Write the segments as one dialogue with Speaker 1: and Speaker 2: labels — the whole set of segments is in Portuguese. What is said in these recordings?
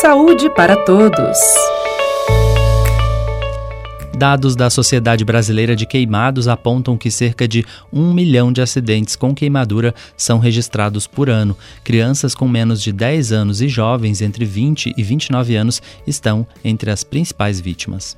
Speaker 1: Saúde para todos.
Speaker 2: Dados da Sociedade Brasileira de Queimados apontam que cerca de um milhão de acidentes com queimadura são registrados por ano. Crianças com menos de 10 anos e jovens entre 20 e 29 anos estão entre as principais vítimas.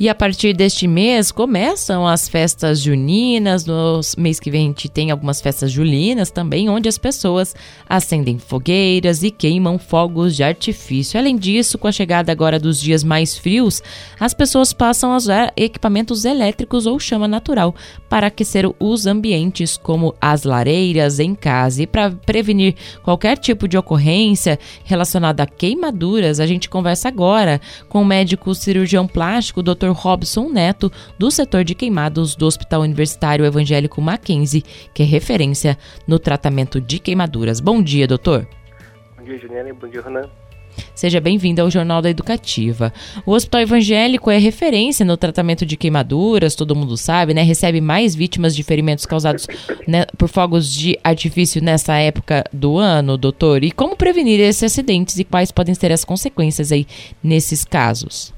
Speaker 3: E a partir deste mês começam as festas juninas. No mês que vem a gente tem algumas festas julinas também, onde as pessoas acendem fogueiras e queimam fogos de artifício. Além disso, com a chegada agora dos dias mais frios, as pessoas passam a usar equipamentos elétricos ou chama natural para aquecer os ambientes, como as lareiras em casa. E para prevenir qualquer tipo de ocorrência relacionada a queimaduras, a gente conversa agora com o médico cirurgião plástico, Dr. Robson Neto, do setor de queimados do Hospital Universitário Evangélico Mackenzie, que é referência no tratamento de queimaduras. Bom dia, doutor.
Speaker 4: Bom dia, Juliana. Bom dia, Renan.
Speaker 3: Seja bem-vindo ao Jornal da Educativa. O Hospital Evangélico é referência no tratamento de queimaduras, todo mundo sabe, né? Recebe mais vítimas de ferimentos causados né, por fogos de artifício nessa época do ano, doutor. E como prevenir esses acidentes e quais podem ser as consequências aí nesses casos?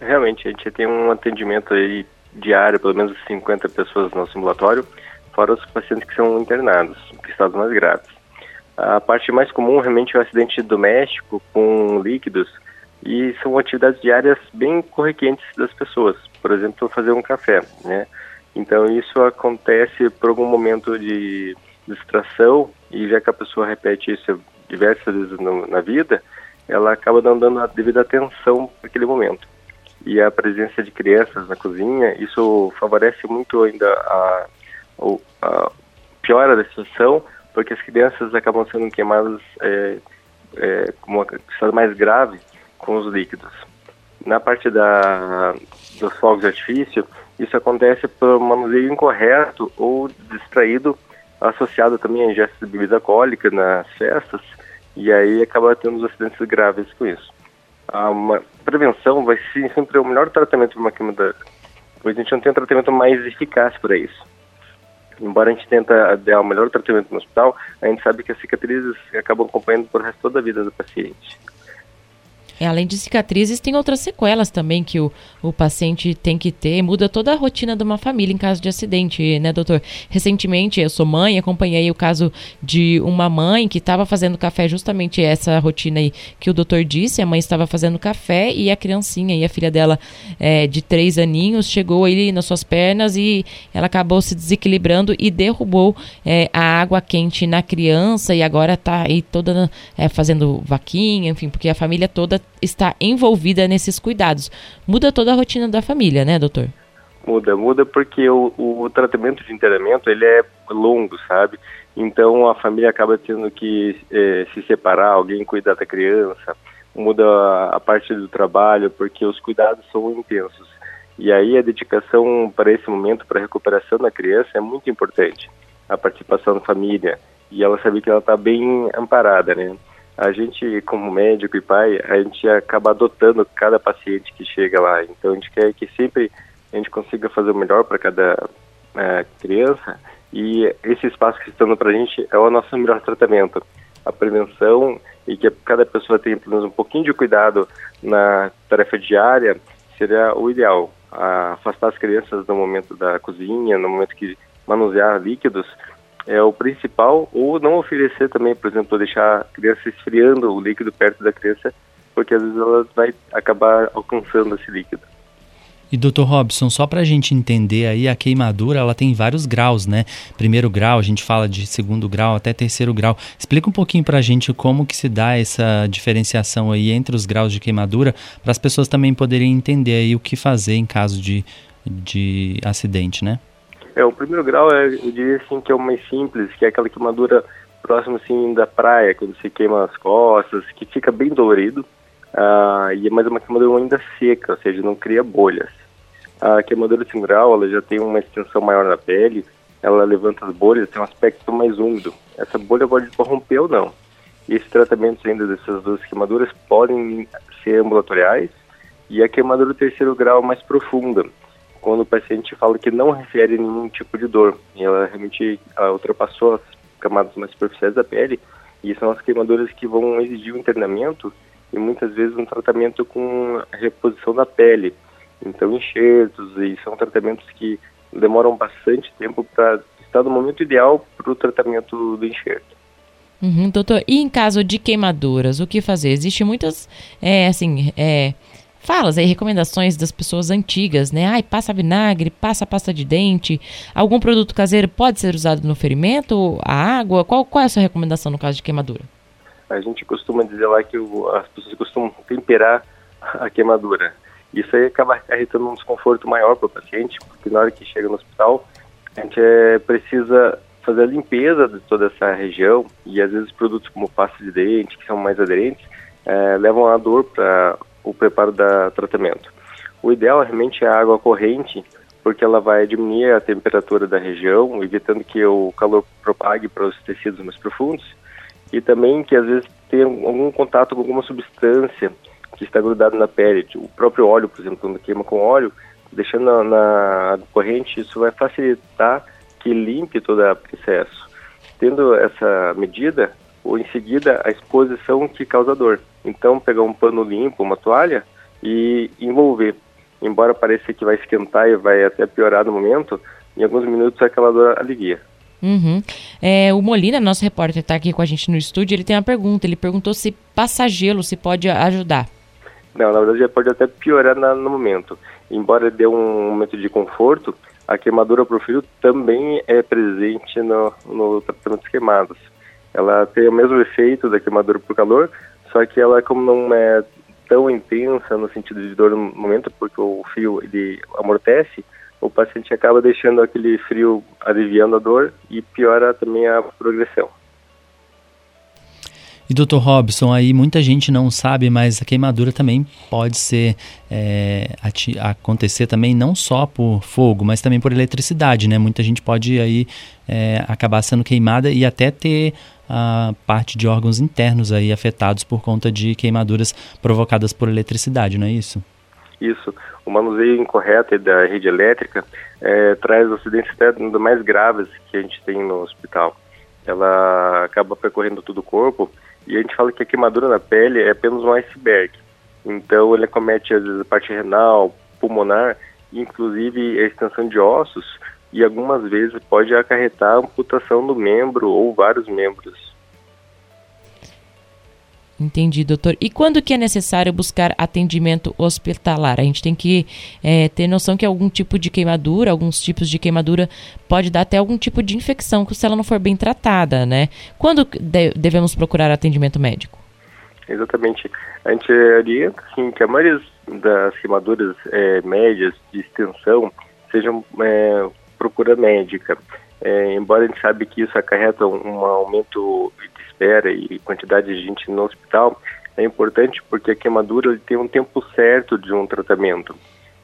Speaker 4: Realmente, a gente tem um atendimento aí diário, pelo menos 50 pessoas no simulatório, fora os pacientes que são internados, em estados mais graves. A parte mais comum realmente é o acidente doméstico com líquidos e são atividades diárias bem corriquentes das pessoas. Por exemplo, fazer um café, né? Então isso acontece por algum momento de distração e já que a pessoa repete isso diversas vezes no, na vida, ela acaba não dando a devida atenção naquele momento e a presença de crianças na cozinha, isso favorece muito ainda a, a piora da situação, porque as crianças acabam sendo queimadas é, é, com uma estado mais grave com os líquidos. Na parte da, dos fogos de artifício, isso acontece por manuseio incorreto ou distraído, associado também a ingestas de bebida alcoólica nas festas, e aí acaba tendo acidentes graves com isso uma prevenção vai ser sempre o melhor tratamento de uma queimadura, pois a gente não tem um tratamento mais eficaz para isso. Embora a gente tenta dar o melhor tratamento no hospital, a gente sabe que as cicatrizes acabam acompanhando por resto toda a vida do paciente.
Speaker 3: É, além de cicatrizes, tem outras sequelas também que o, o paciente tem que ter. Muda toda a rotina de uma família em caso de acidente, né, doutor? Recentemente, eu sou mãe, acompanhei o caso de uma mãe que estava fazendo café, justamente essa rotina aí que o doutor disse. A mãe estava fazendo café e a criancinha e a filha dela é, de três aninhos chegou ali nas suas pernas e ela acabou se desequilibrando e derrubou é, a água quente na criança e agora está aí toda é, fazendo vaquinha, enfim, porque a família toda está envolvida nesses cuidados. Muda toda a rotina da família, né, doutor?
Speaker 4: Muda, muda porque o, o tratamento de internamento ele é longo, sabe? Então a família acaba tendo que é, se separar, alguém cuidar da criança, muda a, a parte do trabalho porque os cuidados são intensos. E aí a dedicação para esse momento, para a recuperação da criança é muito importante. A participação da família e ela saber que ela está bem amparada, né? A gente, como médico e pai, a gente acaba adotando cada paciente que chega lá. Então, a gente quer que sempre a gente consiga fazer o melhor para cada é, criança e esse espaço que está dando para a gente é o nosso melhor tratamento. A prevenção e que cada pessoa tenha pelo menos um pouquinho de cuidado na tarefa diária seria o ideal. afastar as crianças no momento da cozinha, no momento que manusear líquidos, é o principal, ou não oferecer também, por exemplo, deixar a criança esfriando o líquido perto da criança, porque às vezes ela vai acabar alcançando esse líquido.
Speaker 2: E doutor Robson, só para a gente entender aí, a queimadura ela tem vários graus, né? Primeiro grau, a gente fala de segundo grau até terceiro grau. Explica um pouquinho para a gente como que se dá essa diferenciação aí entre os graus de queimadura, para as pessoas também poderem entender aí o que fazer em caso de, de acidente, né?
Speaker 4: É, o primeiro grau, é, eu diria assim, que é o mais simples, que é aquela queimadura próxima assim da praia, quando se queima as costas, que fica bem dolorido, uh, e é uma queimadura ainda seca, ou seja, não cria bolhas. A queimadura de 5 grau, ela já tem uma extensão maior na pele, ela levanta as bolhas, tem um aspecto mais úmido. Essa bolha pode romper ou não. E esses tratamentos ainda dessas duas queimaduras podem ser ambulatoriais, e a queimadura do terceiro grau mais profunda, quando o paciente fala que não refere nenhum tipo de dor. E ela realmente ela ultrapassou as camadas mais superficiais da pele e são as queimaduras que vão exigir o internamento e muitas vezes um tratamento com reposição da pele. Então, enxertos, e são tratamentos que demoram bastante tempo para estar no momento ideal para o tratamento do enxerto.
Speaker 3: Uhum, doutor, e em caso de queimaduras, o que fazer? Existem muitas, é, assim, é, falas aí, recomendações das pessoas antigas, né? Ai, passa vinagre, passa pasta de dente. Algum produto caseiro pode ser usado no ferimento? A água? Qual, qual é a sua recomendação no caso de queimadura?
Speaker 4: A gente costuma dizer lá que o, as pessoas costumam temperar a queimadura. Isso aí acaba acarretando um desconforto maior para o paciente, porque na hora que chega no hospital, a gente é, precisa fazer a limpeza de toda essa região e às vezes produtos como pasta de dente, que são mais aderentes, é, levam a dor para o preparo da tratamento. O ideal realmente é a água corrente, porque ela vai diminuir a temperatura da região, evitando que o calor propague para os tecidos mais profundos e também que às vezes tenha algum contato com alguma substância que está grudado na pele. O próprio óleo, por exemplo, quando queima com óleo, deixando na, na corrente, isso vai facilitar que limpe todo o processo. Tendo essa medida, ou em seguida a exposição que causa dor. Então, pegar um pano limpo, uma toalha e envolver. Embora pareça que vai esquentar e vai até piorar no momento, em alguns minutos aquela dor alivia.
Speaker 3: Uhum. É, o Molina, nosso repórter, está aqui com a gente no estúdio. Ele tem uma pergunta. Ele perguntou se passar gelo se pode ajudar.
Speaker 4: Não, na verdade pode até piorar na, no momento. Embora dê um momento de conforto, a queimadura por frio também é presente no, no tratamento de queimadas. Ela tem o mesmo efeito da queimadura por calor, só que ela como não é tão intensa no sentido de dor no momento, porque o fio ele amortece, o paciente acaba deixando aquele frio aliviando a dor e piora também a progressão.
Speaker 2: E doutor Robson, aí muita gente não sabe, mas a queimadura também pode ser é, acontecer também não só por fogo, mas também por eletricidade, né? Muita gente pode aí é, acabar sendo queimada e até ter a parte de órgãos internos aí afetados por conta de queimaduras provocadas por eletricidade, não é isso?
Speaker 4: Isso. O manuseio incorreto da rede elétrica é, traz acidentes até mais graves que a gente tem no hospital. Ela acaba percorrendo todo o corpo e a gente fala que a queimadura na pele é apenas um iceberg. Então ele acomete às vezes a parte renal, pulmonar, inclusive a extensão de ossos e algumas vezes pode acarretar amputação do membro ou vários membros.
Speaker 3: Entendi, doutor. E quando que é necessário buscar atendimento hospitalar? A gente tem que é, ter noção que algum tipo de queimadura, alguns tipos de queimadura, pode dar até algum tipo de infecção se ela não for bem tratada, né? Quando de devemos procurar atendimento médico?
Speaker 4: Exatamente. A gente orienta assim, que a maioria das queimaduras é, médias de extensão sejam é, procura médica. É, embora a gente sabe que isso acarreta um aumento espera e quantidade de gente no hospital, é importante porque a queimadura tem um tempo certo de um tratamento.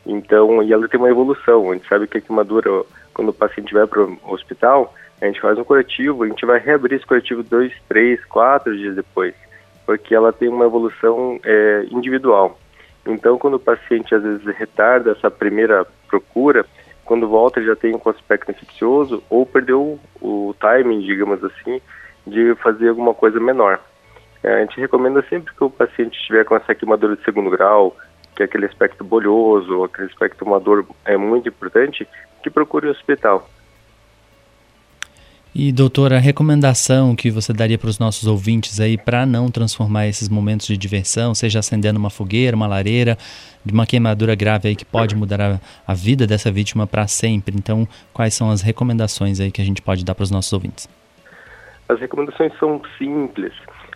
Speaker 4: Então, e ela tem uma evolução. A gente sabe que a queimadura, quando o paciente vai para o hospital, a gente faz um curativo, a gente vai reabrir esse curativo dois, três, quatro dias depois, porque ela tem uma evolução é, individual. Então, quando o paciente às vezes retarda essa primeira procura, quando volta já tem um aspecto infeccioso ou perdeu o timing, digamos assim, de fazer alguma coisa menor. É, a gente recomenda sempre que o paciente estiver com essa queimadura de segundo grau, que é aquele aspecto bolhoso, aquele aspecto uma dor é muito importante, que procure o hospital.
Speaker 2: E doutora, a recomendação que você daria para os nossos ouvintes aí para não transformar esses momentos de diversão, seja acendendo uma fogueira, uma lareira, de uma queimadura grave aí que pode mudar a, a vida dessa vítima para sempre. Então, quais são as recomendações aí que a gente pode dar para os nossos ouvintes?
Speaker 4: As recomendações são simples.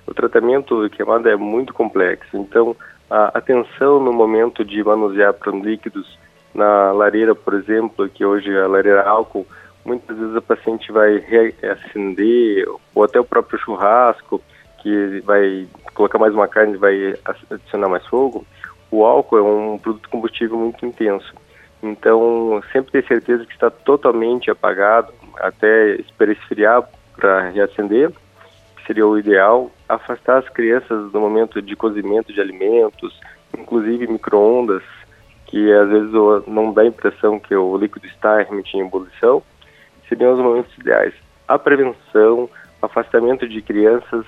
Speaker 4: O tratamento de queimada é muito complexo, então a atenção no momento de manusear líquidos na lareira, por exemplo, que hoje é a lareira álcool, muitas vezes o paciente vai reacender, ou até o próprio churrasco, que vai colocar mais uma carne e vai adicionar mais fogo. O álcool é um produto combustível muito intenso. Então, sempre ter certeza que está totalmente apagado, até esperar esfriar para reacender, seria o ideal, afastar as crianças do momento de cozimento de alimentos, inclusive microondas, que às vezes não dá a impressão que o líquido está realmente em ebulição, seriam os momentos ideais. A prevenção, afastamento de crianças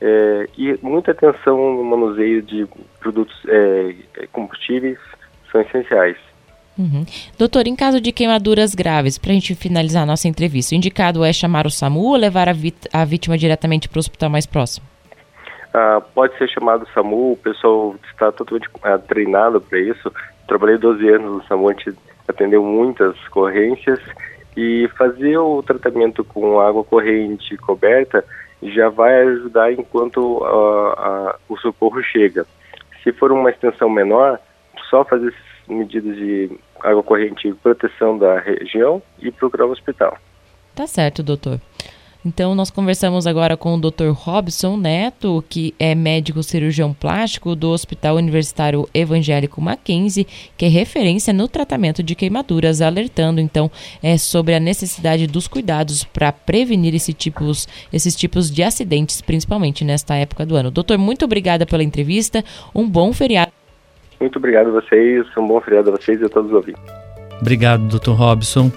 Speaker 4: é, e muita atenção no manuseio de produtos é, combustíveis são essenciais.
Speaker 3: Uhum. Doutor, em caso de queimaduras graves, para a gente finalizar a nossa entrevista, o indicado é chamar o SAMU ou levar a, a vítima diretamente para o hospital mais próximo?
Speaker 4: Ah, pode ser chamado o SAMU, o pessoal está totalmente ah, treinado para isso. Trabalhei 12 anos no SAMU, a gente atendeu muitas ocorrências e fazer o tratamento com água corrente coberta já vai ajudar enquanto uh, uh, o socorro chega. Se for uma extensão menor, só fazer medidas de água corrente e proteção da região e procurar o hospital.
Speaker 3: Tá certo, doutor. Então, nós conversamos agora com o Dr. Robson Neto, que é médico cirurgião plástico do Hospital Universitário Evangélico Mackenzie, que é referência no tratamento de queimaduras, alertando então é, sobre a necessidade dos cuidados para prevenir esse tipos, esses tipos de acidentes, principalmente nesta época do ano. Doutor, muito obrigada pela entrevista. Um bom feriado.
Speaker 4: Muito obrigado a vocês, um bom feriado a vocês e a todos os ouvintes.
Speaker 2: Obrigado, Dr. Robson.